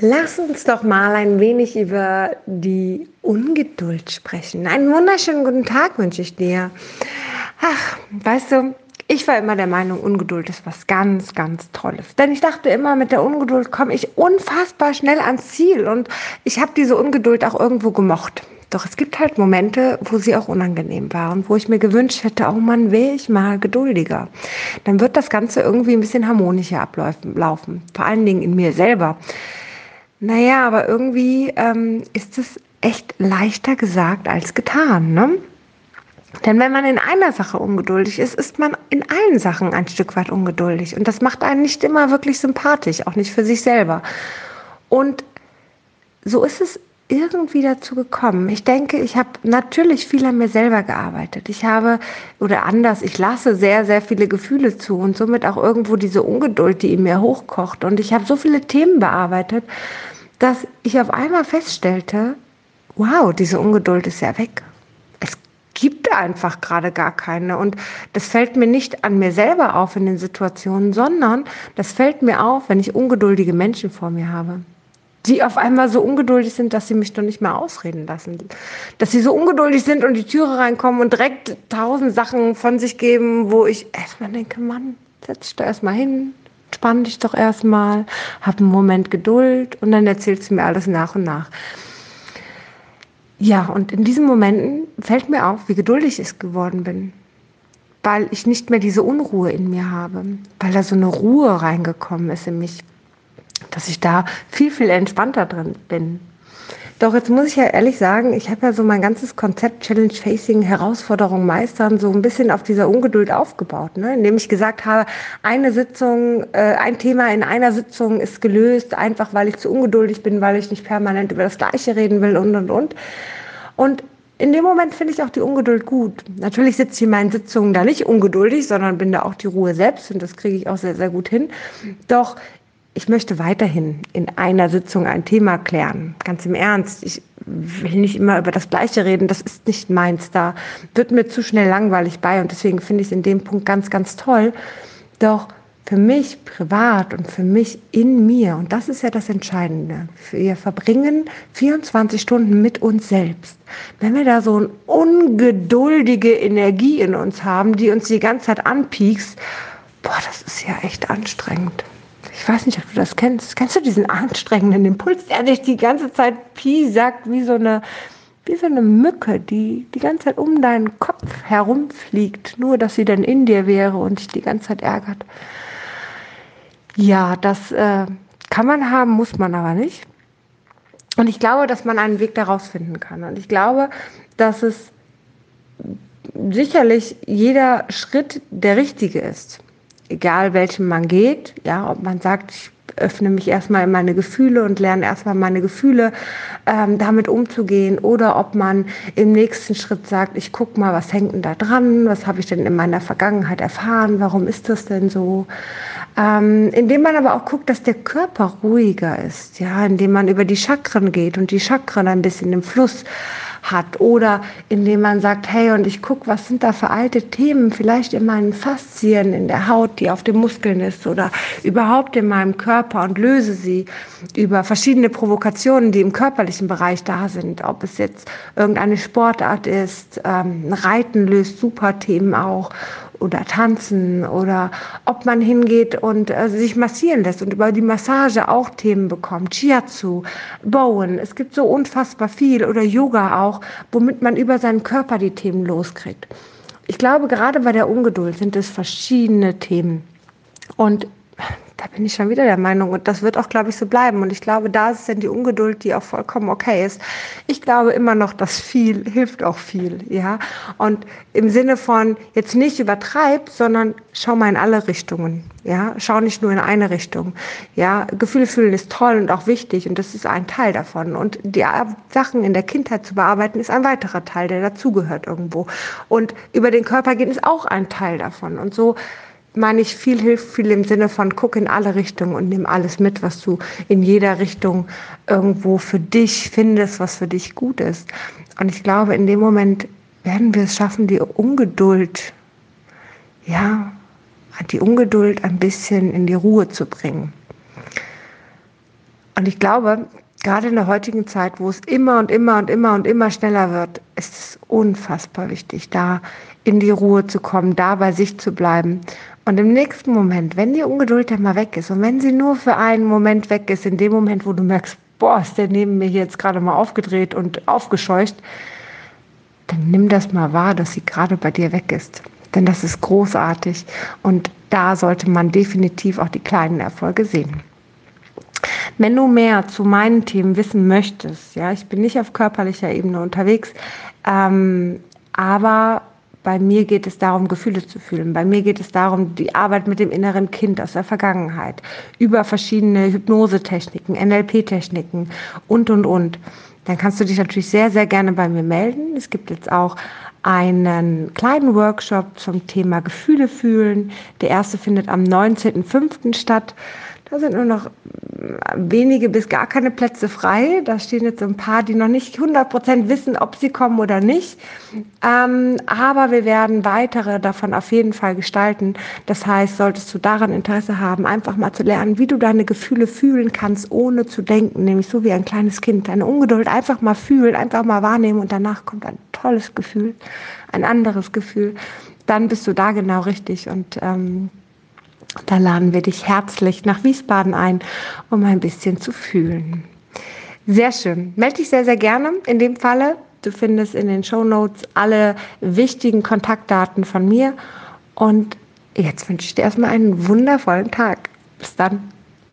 Lass uns doch mal ein wenig über die Ungeduld sprechen. Einen wunderschönen guten Tag wünsche ich dir. Ach, weißt du, ich war immer der Meinung, Ungeduld ist was ganz, ganz Tolles. Denn ich dachte immer, mit der Ungeduld komme ich unfassbar schnell ans Ziel. Und ich habe diese Ungeduld auch irgendwo gemocht. Doch es gibt halt Momente, wo sie auch unangenehm waren, wo ich mir gewünscht hätte, oh Mann, wäre ich mal geduldiger. Dann wird das Ganze irgendwie ein bisschen harmonischer ablaufen. Vor allen Dingen in mir selber. Naja, aber irgendwie ähm, ist es echt leichter gesagt als getan, ne? Denn wenn man in einer Sache ungeduldig ist, ist man in allen Sachen ein Stück weit ungeduldig. Und das macht einen nicht immer wirklich sympathisch, auch nicht für sich selber. Und so ist es irgendwie dazu gekommen. Ich denke, ich habe natürlich viel an mir selber gearbeitet. Ich habe, oder anders, ich lasse sehr, sehr viele Gefühle zu und somit auch irgendwo diese Ungeduld, die in mir hochkocht. Und ich habe so viele Themen bearbeitet, dass ich auf einmal feststellte, wow, diese Ungeduld ist ja weg. Es gibt einfach gerade gar keine. Und das fällt mir nicht an mir selber auf in den Situationen, sondern das fällt mir auf, wenn ich ungeduldige Menschen vor mir habe die auf einmal so ungeduldig sind, dass sie mich doch nicht mehr ausreden lassen. Dass sie so ungeduldig sind und die Türe reinkommen und direkt tausend Sachen von sich geben, wo ich erstmal denke, Mann, setz dich doch erstmal hin, spann dich doch erstmal, hab einen Moment Geduld und dann erzählst du mir alles nach und nach. Ja, und in diesen Momenten fällt mir auf, wie geduldig ich geworden bin, weil ich nicht mehr diese Unruhe in mir habe, weil da so eine Ruhe reingekommen ist in mich, dass ich da viel, viel entspannter drin bin. Doch jetzt muss ich ja ehrlich sagen, ich habe ja so mein ganzes Konzept Challenge Facing, Herausforderung meistern, so ein bisschen auf dieser Ungeduld aufgebaut, ne? indem ich gesagt habe, eine Sitzung, äh, ein Thema in einer Sitzung ist gelöst, einfach weil ich zu ungeduldig bin, weil ich nicht permanent über das Gleiche reden will und und und. Und in dem Moment finde ich auch die Ungeduld gut. Natürlich sitze ich in meinen Sitzungen da nicht ungeduldig, sondern bin da auch die Ruhe selbst und das kriege ich auch sehr, sehr gut hin. Doch ich möchte weiterhin in einer Sitzung ein Thema klären. Ganz im Ernst. Ich will nicht immer über das Gleiche reden. Das ist nicht meins. Da wird mir zu schnell langweilig bei. Und deswegen finde ich es in dem Punkt ganz, ganz toll. Doch für mich privat und für mich in mir, und das ist ja das Entscheidende, wir verbringen 24 Stunden mit uns selbst. Wenn wir da so eine ungeduldige Energie in uns haben, die uns die ganze Zeit anpiekst, boah, das ist ja echt anstrengend ich weiß nicht, ob du das kennst. Kennst du diesen anstrengenden Impuls, der dich die ganze Zeit Pi sagt, wie so eine, wie so eine Mücke, die die ganze Zeit um deinen Kopf herumfliegt, nur dass sie dann in dir wäre und dich die ganze Zeit ärgert. Ja, das äh, kann man haben, muss man aber nicht. Und ich glaube, dass man einen Weg daraus finden kann. Und ich glaube, dass es sicherlich jeder Schritt der richtige ist egal welchen man geht, ja, ob man sagt, ich öffne mich erstmal in meine Gefühle und lerne erstmal meine Gefühle ähm, damit umzugehen oder ob man im nächsten Schritt sagt, ich gucke mal, was hängt denn da dran, was habe ich denn in meiner Vergangenheit erfahren, warum ist das denn so? Ähm, indem man aber auch guckt, dass der Körper ruhiger ist, ja, indem man über die Chakren geht und die Chakren ein bisschen im Fluss hat oder indem man sagt, hey, und ich gucke, was sind da für alte Themen, vielleicht in meinen Faszien, in der Haut, die auf den Muskeln ist oder überhaupt in meinem Körper und löse sie über verschiedene Provokationen, die im körperlichen Bereich da sind. Ob es jetzt irgendeine Sportart ist, ähm, Reiten löst super Themen auch oder tanzen oder ob man hingeht und äh, sich massieren lässt und über die Massage auch Themen bekommt. Shiatsu, Bowen, es gibt so unfassbar viel oder Yoga auch, womit man über seinen Körper die Themen loskriegt. Ich glaube, gerade bei der Ungeduld sind es verschiedene Themen. Und da bin ich schon wieder der Meinung und das wird auch, glaube ich, so bleiben. Und ich glaube, da ist dann die Ungeduld, die auch vollkommen okay ist. Ich glaube immer noch, dass viel hilft auch viel, ja. Und im Sinne von jetzt nicht übertreib, sondern schau mal in alle Richtungen, ja. Schau nicht nur in eine Richtung, ja. Gefühle fühlen ist toll und auch wichtig und das ist ein Teil davon. Und die Sachen in der Kindheit zu bearbeiten ist ein weiterer Teil, der dazugehört irgendwo. Und über den Körper gehen ist auch ein Teil davon. Und so meine ich, viel hilft viel im Sinne von guck in alle Richtungen und nimm alles mit, was du in jeder Richtung irgendwo für dich findest, was für dich gut ist. Und ich glaube, in dem Moment werden wir es schaffen, die Ungeduld, ja, die Ungeduld ein bisschen in die Ruhe zu bringen. Und ich glaube, gerade in der heutigen Zeit, wo es immer und immer und immer und immer schneller wird, ist es unfassbar wichtig, da in die Ruhe zu kommen, da bei sich zu bleiben. Und im nächsten Moment, wenn die Ungeduld dann mal weg ist und wenn sie nur für einen Moment weg ist, in dem Moment, wo du merkst, boah, ist der neben mir jetzt gerade mal aufgedreht und aufgescheucht, dann nimm das mal wahr, dass sie gerade bei dir weg ist. Denn das ist großartig und da sollte man definitiv auch die kleinen Erfolge sehen. Wenn du mehr zu meinen Themen wissen möchtest, ja, ich bin nicht auf körperlicher Ebene unterwegs, ähm, aber bei mir geht es darum, Gefühle zu fühlen. Bei mir geht es darum, die Arbeit mit dem inneren Kind aus der Vergangenheit, über verschiedene Hypnosetechniken, NLP-Techniken und, und, und. Dann kannst du dich natürlich sehr, sehr gerne bei mir melden. Es gibt jetzt auch einen kleinen Workshop zum Thema Gefühle fühlen. Der erste findet am 19.05. statt. Da sind nur noch wenige bis gar keine Plätze frei. Da stehen jetzt ein paar, die noch nicht 100% wissen, ob sie kommen oder nicht. Ähm, aber wir werden weitere davon auf jeden Fall gestalten. Das heißt, solltest du daran Interesse haben, einfach mal zu lernen, wie du deine Gefühle fühlen kannst, ohne zu denken, nämlich so wie ein kleines Kind. Deine Ungeduld einfach mal fühlen, einfach mal wahrnehmen und danach kommt ein tolles Gefühl, ein anderes Gefühl. Dann bist du da genau richtig und ähm, da laden wir dich herzlich nach Wiesbaden ein, um ein bisschen zu fühlen. Sehr schön. Melde dich sehr, sehr gerne. In dem Falle, du findest in den Show Notes alle wichtigen Kontaktdaten von mir. Und jetzt wünsche ich dir erstmal einen wundervollen Tag. Bis dann.